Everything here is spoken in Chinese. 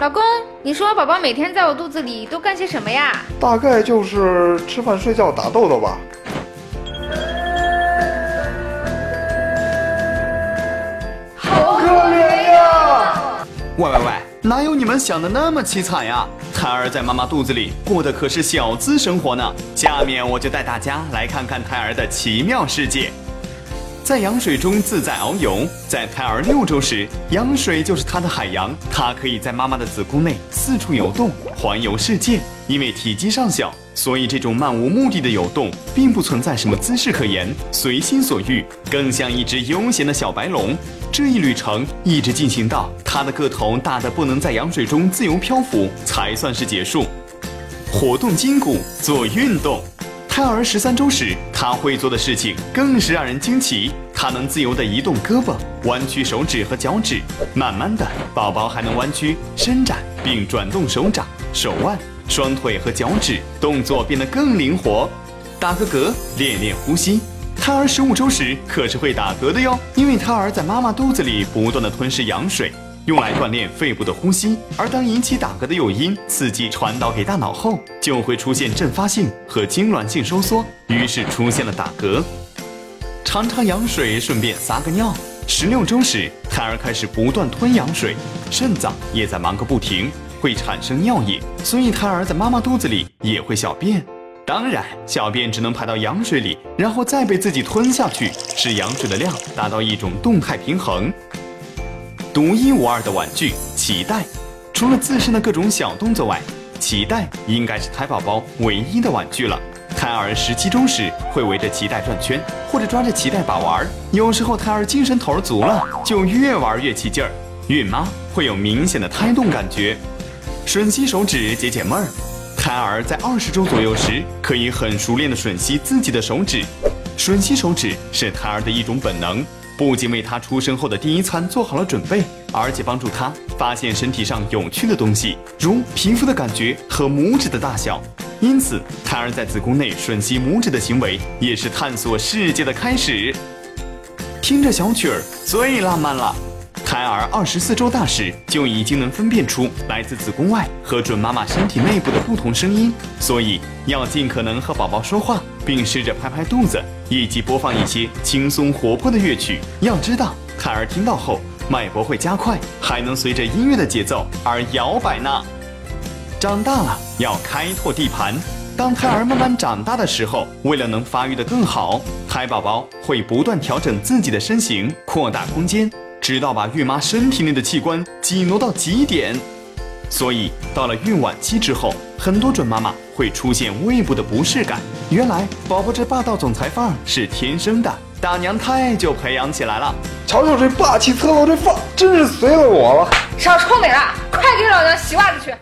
老公，你说宝宝每天在我肚子里都干些什么呀？大概就是吃饭、睡觉、打豆豆吧。好可怜呀！喂喂喂，哪有你们想的那么凄惨呀？胎儿在妈妈肚子里过的可是小资生活呢。下面我就带大家来看看胎儿的奇妙世界。在羊水中自在遨游，在胎儿六周时，羊水就是它的海洋，它可以在妈妈的子宫内四处游动，环游世界。因为体积尚小，所以这种漫无目的的游动，并不存在什么姿势可言，随心所欲，更像一只悠闲的小白龙。这一旅程一直进行到它的个头大的不能在羊水中自由漂浮，才算是结束。活动筋骨，做运动。胎儿十三周时，他会做的事情更是让人惊奇。他能自由地移动胳膊、弯曲手指和脚趾，慢慢的，宝宝还能弯曲、伸展并转动手掌、手腕、双腿和脚趾，动作变得更灵活。打个嗝，练练呼吸。胎儿十五周时可是会打嗝的哟，因为胎儿在妈妈肚子里不断的吞噬羊水。用来锻炼肺部的呼吸，而当引起打嗝的诱因刺激传导给大脑后，就会出现阵发性和痉挛性收缩，于是出现了打嗝。尝尝羊水，顺便撒个尿。十六周时，胎儿开始不断吞羊水，肾脏也在忙个不停，会产生尿液，所以胎儿在妈妈肚子里也会小便。当然，小便只能排到羊水里，然后再被自己吞下去，使羊水的量达到一种动态平衡。独一无二的玩具脐带，除了自身的各种小动作外，脐带应该是胎宝宝唯一的玩具了。胎儿十七周时会围着脐带转圈，或者抓着脐带把玩。有时候胎儿精神头足了，就越玩越起劲儿。孕妈会有明显的胎动感觉。吮吸手指解解闷儿。胎儿在二十周左右时，可以很熟练的吮吸自己的手指。吮吸手指是胎儿的一种本能。不仅为他出生后的第一餐做好了准备，而且帮助他发现身体上有趣的东西，如皮肤的感觉和拇指的大小。因此，胎儿在子宫内吮吸拇指的行为，也是探索世界的开始。听着小曲儿最浪漫了。胎儿二十四周大时，就已经能分辨出来自子宫外和准妈妈身体内部的不同声音，所以要尽可能和宝宝说话，并试着拍拍肚子。以及播放一些轻松活泼的乐曲。要知道，胎儿听到后脉搏会加快，还能随着音乐的节奏而摇摆呢。长大了要开拓地盘。当胎儿慢慢长大的时候，为了能发育得更好，胎宝宝会不断调整自己的身形，扩大空间，直到把孕妈身体内的器官挤挪到极点。所以，到了孕晚期之后，很多准妈妈会出现胃部的不适感。原来，宝宝这霸道总裁范儿是天生的，大娘胎就培养起来了。瞧瞧这霸气侧漏这范儿，真是随了我了。少臭美了，快给老娘洗袜子去。